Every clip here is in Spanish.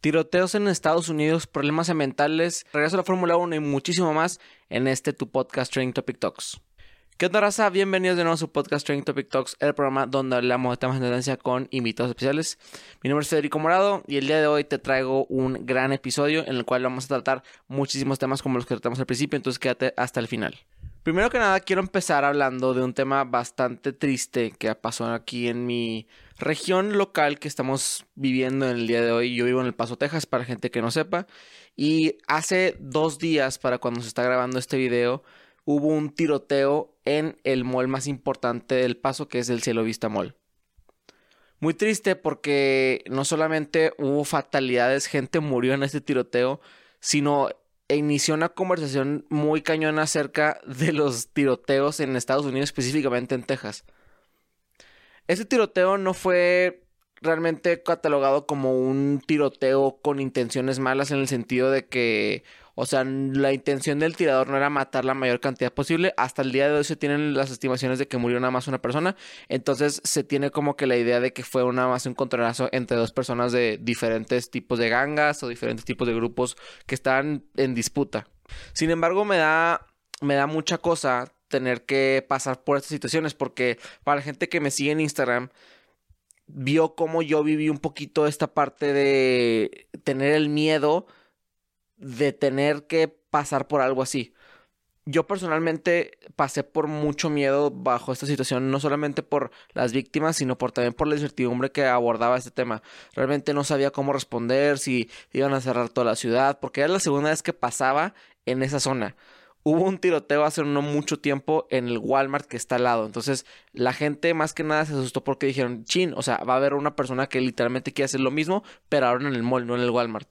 Tiroteos en Estados Unidos, problemas ambientales, regreso a la Fórmula 1 y muchísimo más en este tu podcast Training Topic Talks. ¿Qué onda, raza? Bienvenidos de nuevo a su podcast Training Topic Talks, el programa donde hablamos de temas de tendencia con invitados especiales. Mi nombre es Federico Morado y el día de hoy te traigo un gran episodio en el cual vamos a tratar muchísimos temas como los que tratamos al principio, entonces quédate hasta el final. Primero que nada, quiero empezar hablando de un tema bastante triste que pasó aquí en mi región local que estamos viviendo en el día de hoy. Yo vivo en El Paso, Texas, para gente que no sepa. Y hace dos días, para cuando se está grabando este video, hubo un tiroteo en el mall más importante del Paso, que es el Cielo Vista Mall. Muy triste porque no solamente hubo fatalidades, gente murió en este tiroteo, sino inició una conversación muy cañona acerca de los tiroteos en Estados Unidos, específicamente en Texas. Este tiroteo no fue realmente catalogado como un tiroteo con intenciones malas en el sentido de que, o sea, la intención del tirador no era matar la mayor cantidad posible. Hasta el día de hoy se tienen las estimaciones de que murió nada más una persona. Entonces se tiene como que la idea de que fue nada más un controlazo entre dos personas de diferentes tipos de gangas o diferentes tipos de grupos que estaban en disputa. Sin embargo, me da, me da mucha cosa tener que pasar por estas situaciones porque para la gente que me sigue en Instagram vio cómo yo viví un poquito esta parte de tener el miedo de tener que pasar por algo así. Yo personalmente pasé por mucho miedo bajo esta situación, no solamente por las víctimas, sino por también por la incertidumbre que abordaba este tema. Realmente no sabía cómo responder, si iban a cerrar toda la ciudad, porque era la segunda vez que pasaba en esa zona hubo un tiroteo hace no mucho tiempo en el Walmart que está al lado. Entonces, la gente más que nada se asustó porque dijeron, chin, o sea, va a haber una persona que literalmente quiere hacer lo mismo, pero ahora en el mall, no en el Walmart.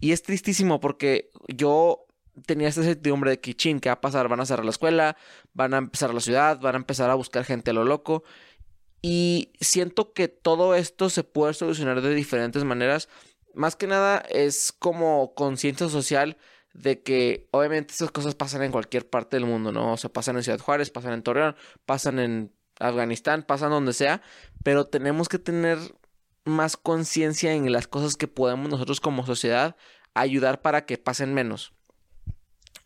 Y es tristísimo porque yo tenía esta certidumbre de que, chin, ¿qué va a pasar? Van a cerrar la escuela, van a empezar la ciudad, van a empezar a buscar gente a lo loco. Y siento que todo esto se puede solucionar de diferentes maneras. Más que nada es como conciencia social de que obviamente esas cosas pasan en cualquier parte del mundo, ¿no? O sea, pasan en Ciudad Juárez, pasan en Torreón, pasan en Afganistán, pasan donde sea, pero tenemos que tener más conciencia en las cosas que podemos nosotros como sociedad ayudar para que pasen menos.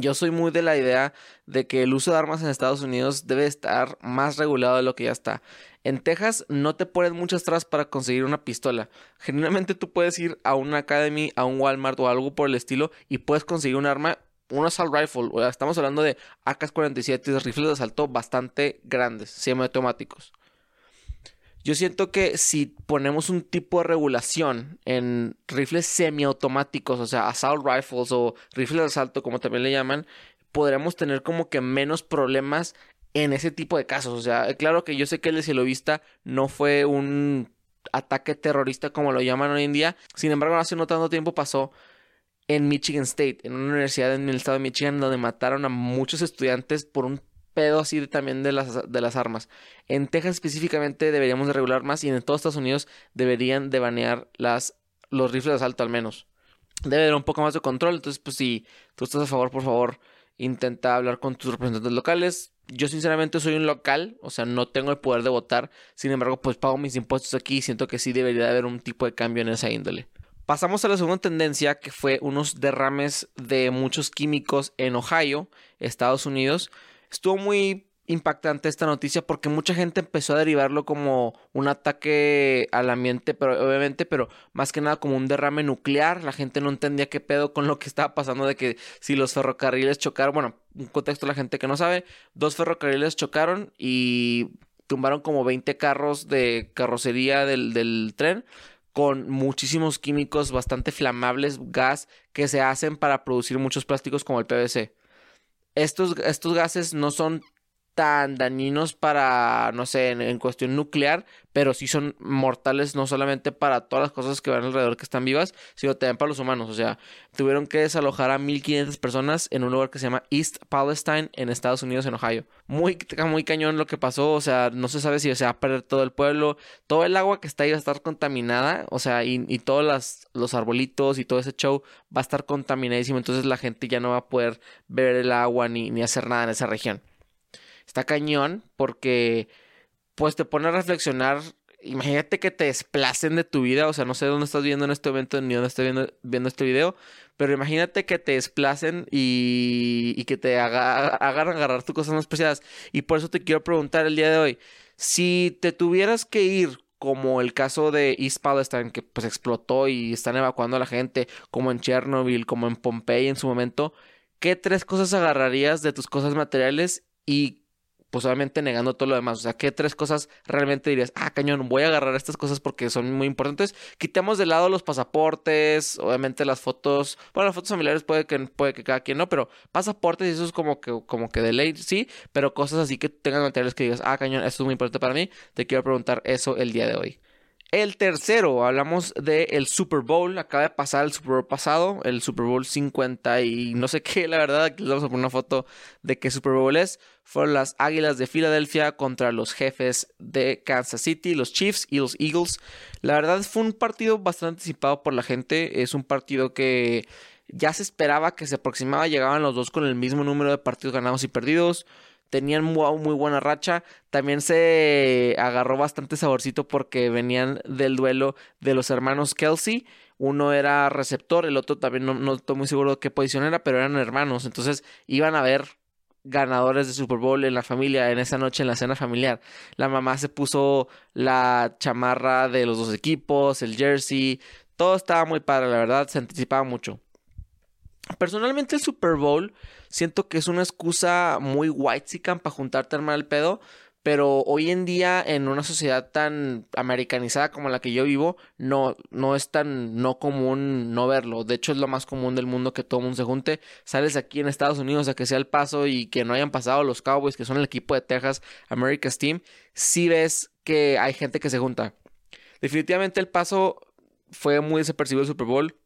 Yo soy muy de la idea de que el uso de armas en Estados Unidos debe estar más regulado de lo que ya está. En Texas no te ponen muchas trabas para conseguir una pistola. Generalmente tú puedes ir a una Academy, a un Walmart o algo por el estilo y puedes conseguir un arma, un assault rifle. Estamos hablando de AK-47, rifles de asalto bastante grandes, semiautomáticos. Yo siento que si ponemos un tipo de regulación en rifles semiautomáticos, o sea, assault rifles o rifles de asalto, como también le llaman, podremos tener como que menos problemas en ese tipo de casos. O sea, claro que yo sé que el cielovista no fue un ataque terrorista como lo llaman hoy en día. Sin embargo, hace no tanto tiempo pasó en Michigan State, en una universidad en el estado de Michigan, donde mataron a muchos estudiantes por un pedo así también de las, de las armas. En Texas específicamente deberíamos de regular más y en todos Estados Unidos deberían de banear las, los rifles de asalto al menos. Debe haber un poco más de control, entonces pues si tú estás a favor, por favor, intenta hablar con tus representantes locales, yo sinceramente soy un local, o sea, no tengo el poder de votar, sin embargo, pues pago mis impuestos aquí y siento que sí debería haber un tipo de cambio en esa índole. Pasamos a la segunda tendencia, que fue unos derrames de muchos químicos en Ohio, Estados Unidos. Estuvo muy impactante esta noticia porque mucha gente empezó a derivarlo como un ataque al ambiente, pero obviamente, pero más que nada como un derrame nuclear. La gente no entendía qué pedo con lo que estaba pasando de que si los ferrocarriles chocaron, bueno, un contexto la gente que no sabe, dos ferrocarriles chocaron y tumbaron como 20 carros de carrocería del, del tren con muchísimos químicos bastante flamables, gas que se hacen para producir muchos plásticos como el PVC. Estos, estos gases no son tan dañinos para, no sé, en, cuestión nuclear, pero sí son mortales no solamente para todas las cosas que van alrededor que están vivas, sino también para los humanos. O sea, tuvieron que desalojar a 1500 personas en un lugar que se llama East Palestine en Estados Unidos, en Ohio. Muy, muy cañón lo que pasó, o sea, no se sabe si se va a perder todo el pueblo, todo el agua que está ahí va a estar contaminada, o sea, y, y todos las, los arbolitos y todo ese show va a estar contaminadísimo, entonces la gente ya no va a poder beber el agua ni, ni hacer nada en esa región está cañón porque pues te pone a reflexionar imagínate que te desplacen de tu vida, o sea, no sé dónde estás viendo en este momento ni dónde estás viendo, viendo este video, pero imagínate que te desplacen y, y que te haga, hagan agarrar tus cosas más preciadas. Y por eso te quiero preguntar el día de hoy, si te tuvieras que ir como el caso de East Palestine, que pues explotó y están evacuando a la gente, como en Chernobyl, como en Pompeii en su momento, ¿qué tres cosas agarrarías de tus cosas materiales y pues obviamente negando todo lo demás. O sea, ¿qué tres cosas realmente dirías? Ah, cañón, voy a agarrar estas cosas porque son muy importantes. Quitemos de lado los pasaportes, obviamente las fotos. Bueno, las fotos familiares puede que, puede que cada quien no, pero pasaportes y eso es como que, como que de ley, sí. Pero cosas así que tengan materiales que digas, ah, cañón, esto es muy importante para mí. Te quiero preguntar eso el día de hoy. El tercero, hablamos del Super Bowl. Acaba de pasar el Super Bowl pasado, el Super Bowl 50 y no sé qué, la verdad. Aquí les vamos a poner una foto de qué Super Bowl es. Fueron las Águilas de Filadelfia contra los jefes de Kansas City, los Chiefs y los Eagles. La verdad fue un partido bastante anticipado por la gente. Es un partido que ya se esperaba que se aproximaba. Llegaban los dos con el mismo número de partidos ganados y perdidos tenían muy, muy, buena racha. También se agarró bastante saborcito porque venían del duelo de los hermanos Kelsey. Uno era receptor, el otro también no, estoy muy seguro de qué posición era, pero eran hermanos. Entonces iban a ver ganadores de Super Bowl en la familia en esa noche en la cena familiar. La mamá se puso la chamarra de los dos equipos, el jersey. Todo estaba muy padre, la verdad, se anticipaba mucho. Personalmente el Super Bowl siento que es una excusa muy white para juntarte al mal pedo. Pero hoy en día, en una sociedad tan americanizada como la que yo vivo, no, no es tan no común no verlo. De hecho, es lo más común del mundo que todo el mundo se junte. Sales aquí en Estados Unidos a que sea el paso y que no hayan pasado los Cowboys, que son el equipo de Texas, America's Team, sí ves que hay gente que se junta. Definitivamente el paso fue muy desapercibido el Super Bowl.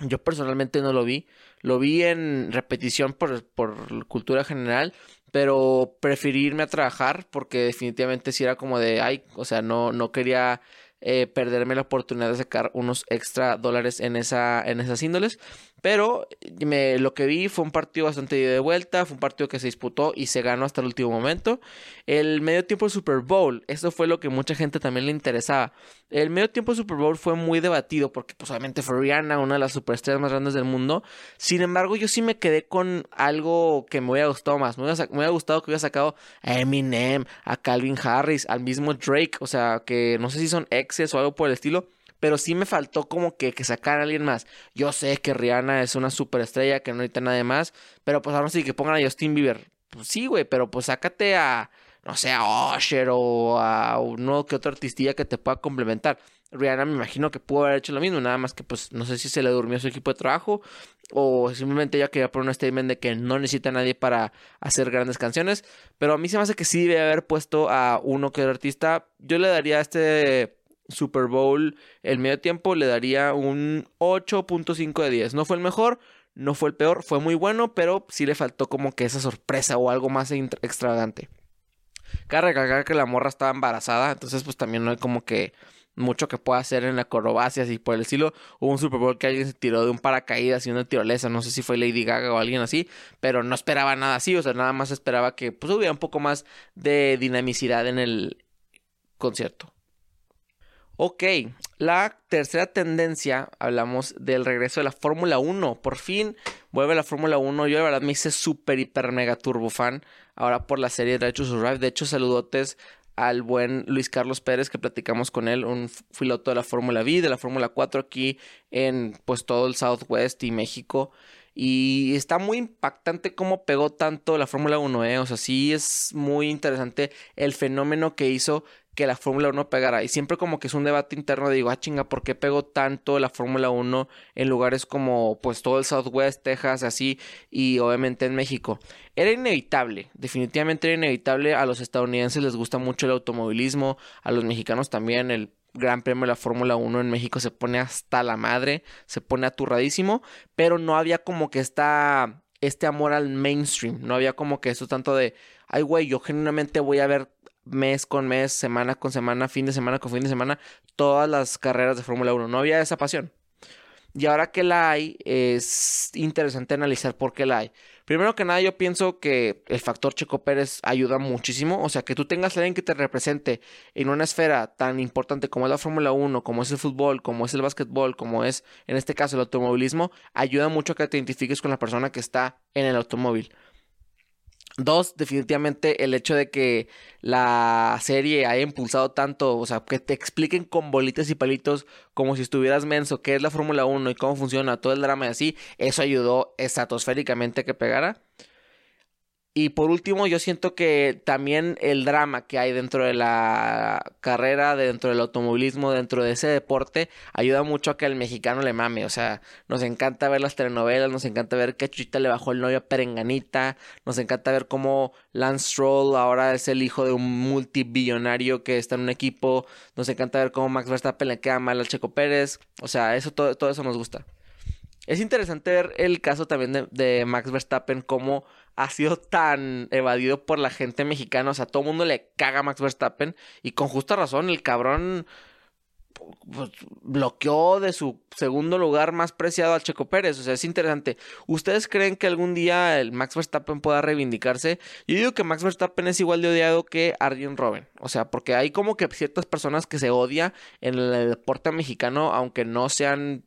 Yo personalmente no lo vi. Lo vi en repetición por, por cultura general, pero preferí irme a trabajar porque definitivamente si era como de, ay, o sea, no, no quería eh, perderme la oportunidad de sacar unos extra dólares en, esa, en esas índoles. Pero me, lo que vi fue un partido bastante de vuelta, fue un partido que se disputó y se ganó hasta el último momento. El medio tiempo Super Bowl, eso fue lo que mucha gente también le interesaba. El medio tiempo Super Bowl fue muy debatido porque pues obviamente fue Rihanna, una de las superestrellas más grandes del mundo. Sin embargo, yo sí me quedé con algo que me hubiera gustado más. Me hubiera, gustado que hubiera sacado a Eminem, a Calvin Harris, al mismo Drake, o sea, que no sé si son exes o algo por el estilo pero sí me faltó como que, que sacar a alguien más. Yo sé que Rihanna es una superestrella, que no necesita nada más, pero pues ahora sí que pongan a Justin Bieber. Pues sí, güey, pero pues sácate a, no sé, a Usher o a uno que otro artistilla que te pueda complementar. Rihanna me imagino que pudo haber hecho lo mismo, nada más que pues no sé si se le durmió su equipo de trabajo o simplemente ella quería poner un statement de que no necesita a nadie para hacer grandes canciones, pero a mí se me hace que sí debe haber puesto a uno que otro artista. Yo le daría este Super Bowl, el medio tiempo le daría un 8.5 de 10. No fue el mejor, no fue el peor, fue muy bueno, pero sí le faltó como que esa sorpresa o algo más extravagante. Cabe recalcar que la morra estaba embarazada, entonces pues también no hay como que mucho que pueda hacer en la acrobacias y por el estilo. Hubo un Super Bowl que alguien se tiró de un paracaídas y una tirolesa, no sé si fue Lady Gaga o alguien así, pero no esperaba nada así, o sea, nada más esperaba que pues hubiera un poco más de dinamicidad en el concierto. Ok, la tercera tendencia, hablamos del regreso de la Fórmula 1. Por fin vuelve la Fórmula 1. Yo la verdad me hice súper, hiper, mega turbo fan ahora por la serie Drive to Survive. De hecho, saludotes al buen Luis Carlos Pérez que platicamos con él, un piloto de la Fórmula V, de la Fórmula 4 aquí en pues todo el Southwest y México. Y está muy impactante cómo pegó tanto la Fórmula 1, ¿eh? O sea, sí es muy interesante el fenómeno que hizo que la Fórmula 1 pegara. Y siempre como que es un debate interno, digo, ah, chinga, ¿por qué pegó tanto la Fórmula 1 en lugares como pues todo el Southwest, Texas, así, y obviamente en México? Era inevitable, definitivamente era inevitable. A los estadounidenses les gusta mucho el automovilismo, a los mexicanos también el Gran Premio de la Fórmula 1 en México se pone hasta la madre, se pone aturradísimo, pero no había como que esta, este amor al mainstream, no había como que eso tanto de, ay güey, yo genuinamente voy a ver mes con mes, semana con semana, fin de semana con fin de semana, todas las carreras de Fórmula 1. No había esa pasión. Y ahora que la hay, es interesante analizar por qué la hay. Primero que nada, yo pienso que el factor Checo Pérez ayuda muchísimo. O sea, que tú tengas a alguien que te represente en una esfera tan importante como es la Fórmula 1, como es el fútbol, como es el básquetbol, como es en este caso el automovilismo, ayuda mucho a que te identifiques con la persona que está en el automóvil. Dos, definitivamente el hecho de que la serie haya impulsado tanto, o sea, que te expliquen con bolitas y palitos como si estuvieras menso qué es la Fórmula 1 y cómo funciona todo el drama y así, eso ayudó estratosféricamente a que pegara. Y por último, yo siento que también el drama que hay dentro de la carrera, dentro del automovilismo, dentro de ese deporte, ayuda mucho a que el mexicano le mame. O sea, nos encanta ver las telenovelas, nos encanta ver que Chuchita le bajó el novio a Perenganita, nos encanta ver cómo Lance Stroll ahora es el hijo de un multibillonario que está en un equipo, nos encanta ver cómo Max Verstappen le queda mal al Checo Pérez. O sea, eso todo, todo eso nos gusta. Es interesante ver el caso también de, de Max Verstappen, cómo ha sido tan evadido por la gente mexicana. O sea, todo el mundo le caga a Max Verstappen. Y con justa razón, el cabrón pues, bloqueó de su segundo lugar más preciado al Checo Pérez. O sea, es interesante. ¿Ustedes creen que algún día el Max Verstappen pueda reivindicarse? Yo digo que Max Verstappen es igual de odiado que Arjen Robben. O sea, porque hay como que ciertas personas que se odia en el deporte mexicano, aunque no sean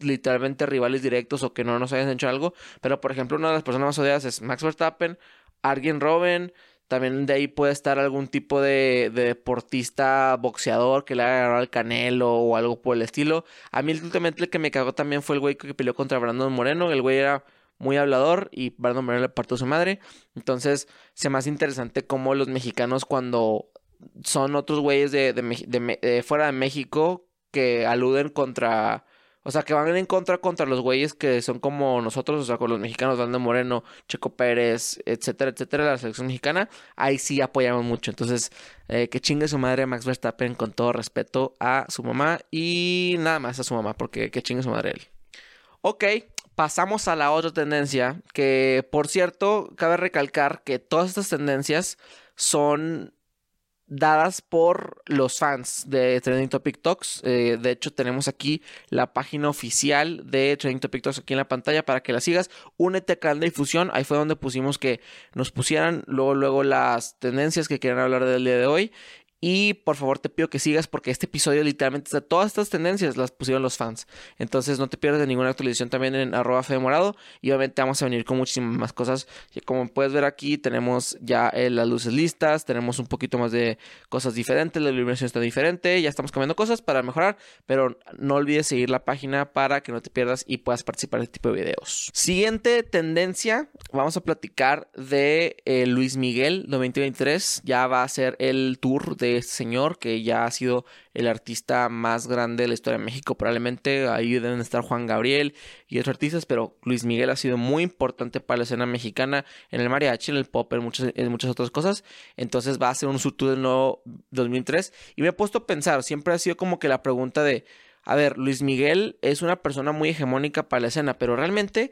literalmente rivales directos o que no nos hayan hecho algo. Pero, por ejemplo, una de las personas más odiadas es Max Verstappen, Arjen Robben. También de ahí puede estar algún tipo de, deportista boxeador que le haya ganado al Canelo o algo por el estilo. A mí últimamente el que me cagó también fue el güey que peleó contra Brandon Moreno. El güey era muy hablador y Brandon Moreno le partió su madre. Entonces, se me hace interesante cómo los mexicanos cuando son otros güeyes de, de fuera de México que aluden contra o sea, que van en contra contra los güeyes que son como nosotros, o sea, con los mexicanos, Dando Moreno, Checo Pérez, etcétera, etcétera, la selección mexicana, ahí sí apoyamos mucho. Entonces, eh, que chingue su madre Max Verstappen con todo respeto a su mamá y nada más a su mamá, porque que chingue su madre él. Ok, pasamos a la otra tendencia, que por cierto, cabe recalcar que todas estas tendencias son dadas por los fans de Trending Topic Talks. Eh, de hecho, tenemos aquí la página oficial de Trending Topic Talks aquí en la pantalla para que la sigas. Únete a canal de difusión. Ahí fue donde pusimos que nos pusieran luego, luego las tendencias que quieran hablar del día de hoy. Y por favor te pido que sigas porque este episodio literalmente de todas estas tendencias las pusieron los fans. Entonces no te pierdas de ninguna actualización también en arroba Morado. Y obviamente vamos a venir con muchísimas más cosas. Como puedes ver aquí tenemos ya eh, las luces listas. Tenemos un poquito más de cosas diferentes. La iluminación está diferente. Ya estamos cambiando cosas para mejorar. Pero no olvides seguir la página para que no te pierdas y puedas participar en este tipo de videos. Siguiente tendencia. Vamos a platicar de eh, Luis Miguel 2023. Ya va a ser el tour de este señor que ya ha sido el artista más grande de la historia de México. Probablemente ahí deben estar Juan Gabriel y otros artistas, pero Luis Miguel ha sido muy importante para la escena mexicana en el mariachi, en el pop, en muchas, en muchas otras cosas. Entonces va a ser un surtido del nuevo 2003. Y me he puesto a pensar, siempre ha sido como que la pregunta de, a ver, Luis Miguel es una persona muy hegemónica para la escena, pero realmente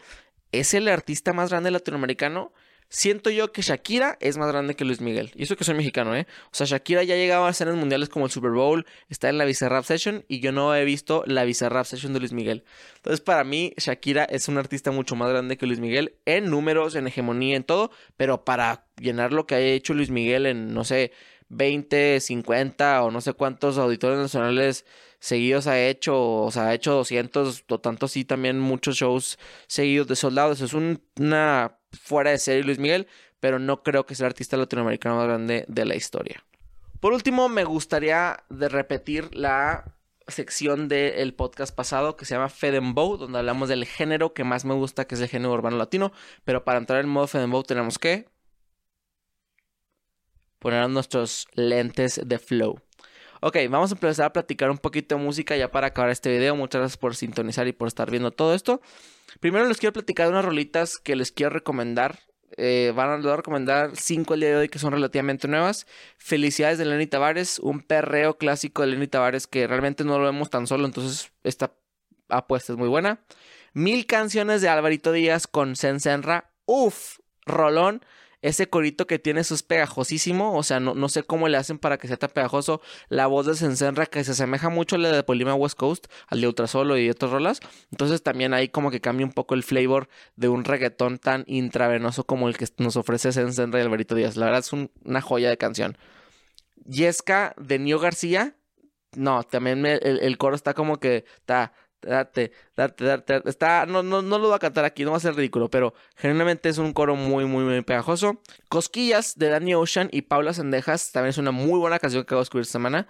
es el artista más grande latinoamericano. Siento yo que Shakira es más grande que Luis Miguel. Y eso que soy mexicano, ¿eh? O sea, Shakira ya llegaba a escenas mundiales como el Super Bowl, está en la Bizarrap Session y yo no he visto la Bizarrap Session de Luis Miguel. Entonces, para mí, Shakira es un artista mucho más grande que Luis Miguel en números, en hegemonía, en todo, pero para llenar lo que ha hecho Luis Miguel en, no sé, 20, 50 o no sé cuántos auditores nacionales seguidos ha hecho, o sea, ha hecho 200 o tanto así también muchos shows seguidos de soldados. Es una fuera de serie Luis Miguel, pero no creo que sea el artista latinoamericano más grande de la historia. Por último, me gustaría de repetir la sección del podcast pasado que se llama Fedembow, donde hablamos del género que más me gusta, que es el género urbano latino. Pero para entrar en modo Fedembow tenemos que poner nuestros lentes de flow. Ok, vamos a empezar a platicar un poquito de música ya para acabar este video. Muchas gracias por sintonizar y por estar viendo todo esto. Primero les quiero platicar unas rolitas que les quiero recomendar. Eh, van a, recomendar cinco el día de hoy que son relativamente nuevas. Felicidades de Lenny Tavares, un perreo clásico de Lenny Tavares que realmente no lo vemos tan solo, entonces esta apuesta es muy buena. Mil canciones de Alvarito Díaz con Sensenra. Uf, rolón. Ese corito que tiene es pegajosísimo. O sea, no, no sé cómo le hacen para que sea tan pegajoso. La voz de Sensenra que se asemeja mucho a la de Polima West Coast, al de Ultrasolo y otras rolas. Entonces también ahí como que cambia un poco el flavor de un reggaetón tan intravenoso como el que nos ofrece Sensenra y Alvarito Díaz. La verdad es una joya de canción. Yesca de Nio García. No, también el, coro está como que está date, date, date, está, no, no, no lo voy a cantar aquí, no va a ser ridículo, pero generalmente es un coro muy, muy, muy pegajoso. Cosquillas de Danny Ocean y Paula Sendejas, también es una muy buena canción que acabo de descubrir esta semana.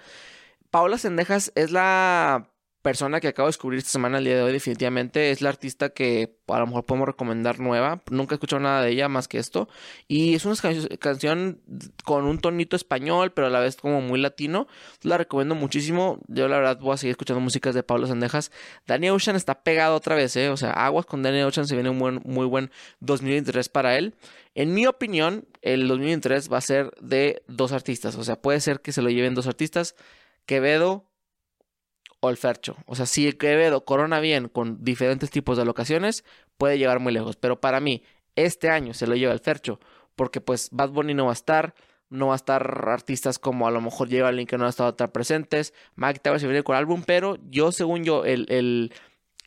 Paula Sendejas es la persona que acabo de descubrir esta semana, el día de hoy, definitivamente es la artista que a lo mejor podemos recomendar nueva. Nunca he escuchado nada de ella más que esto. Y es una canción con un tonito español, pero a la vez como muy latino. La recomiendo muchísimo. Yo la verdad voy a seguir escuchando músicas de Pablo Sandejas. Danny Ocean está pegado otra vez, ¿eh? O sea, aguas con Danny Ocean se viene un buen, muy buen 2023 para él. En mi opinión, el 2023 va a ser de dos artistas. O sea, puede ser que se lo lleven dos artistas. Quevedo o el Fercho. O sea, si el Quevedo corona bien con diferentes tipos de locaciones, puede llegar muy lejos. Pero para mí, este año se lo lleva el Fercho, porque pues Bad Bunny no va a estar, no va a estar artistas como a lo mejor llega alguien que no ha estado tan presentes, Mike Towers se viene con el álbum, pero yo, según yo, el, el,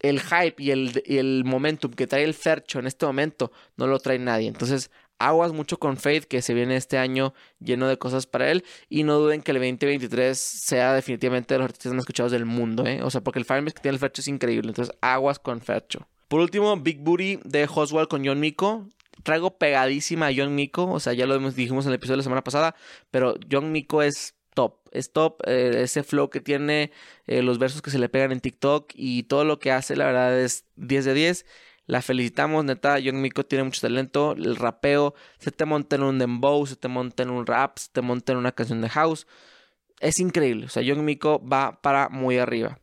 el hype y el, y el momentum que trae el Fercho en este momento no lo trae nadie. Entonces, aguas mucho con Faith, que se viene este año lleno de cosas para él. Y no duden que el 2023 sea definitivamente de los artistas más escuchados del mundo, ¿eh? O sea, porque el Firebex que tiene el Fercho es increíble. Entonces, aguas con Fercho. Por último, Big Booty de Hoswell con John Miko. Traigo pegadísima a John Miko. O sea, ya lo dijimos en el episodio de la semana pasada. Pero John Miko es top. Es top. Eh, ese flow que tiene, eh, los versos que se le pegan en TikTok y todo lo que hace, la verdad es 10 de 10. La felicitamos, neta. Young Miko tiene mucho talento. El rapeo, se te monta en un dembow, se te monta en un rap, se te monta en una canción de house. Es increíble. O sea, Young Miko va para muy arriba.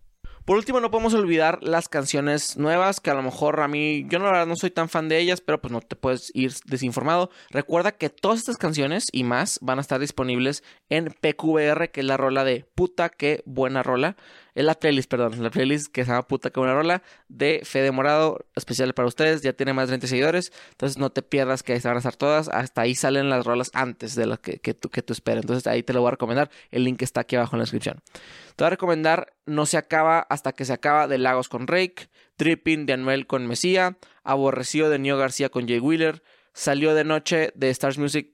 Por último, no podemos olvidar las canciones nuevas, que a lo mejor a mí, yo no, soy tan fan de ellas, pero pues no te puedes ir desinformado. Recuerda que todas estas canciones y más van a estar disponibles en PQBR, que es la rola de puta, qué buena rola. Es la playlist, perdón, la playlist que se llama puta, qué buena rola de Fede Morado, especial para ustedes, ya tiene más de 30 seguidores, entonces no te pierdas que ahí se van a estar todas, hasta ahí salen las rolas antes de las que, que, tú, que tú esperas, entonces ahí te lo voy a recomendar, el link está aquí abajo en la descripción. Te voy a recomendar No se acaba hasta que se acaba de Lagos con Rake, Tripping de Anuel con Mesía, Aborrecido de Nio García con Jay Wheeler, Salió de Noche de Stars Music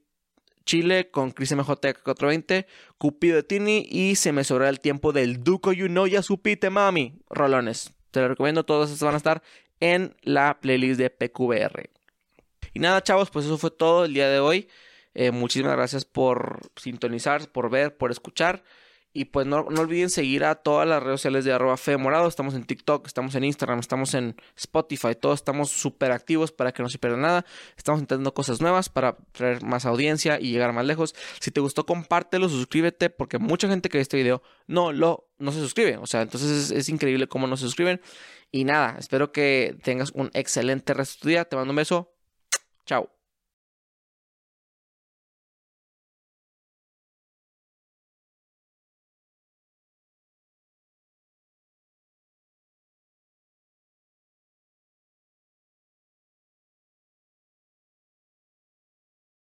Chile con Chris MJ 420, Cupido de Tini y Se me sobra el tiempo del Duco You Know Ya Supite Mami, rolones. Te lo recomiendo, todos estos van a estar en la playlist de PQBR. Y nada, chavos, pues eso fue todo el día de hoy. Eh, muchísimas gracias por sintonizar, por ver, por escuchar. Y pues no, olviden seguir a todas las redes sociales de arroba Morado. Estamos en TikTok, estamos en Instagram, estamos en Spotify. Todos estamos súper activos para que no se pierdan nada. Estamos intentando cosas nuevas para traer más audiencia y llegar más lejos. Si te gustó, compártelo, suscríbete, porque mucha gente que ve este video no lo no se suscribe. O sea, entonces es, es increíble cómo no se suscriben. Y nada, espero que tengas un excelente resto de tu día. Te mando un beso. Chao.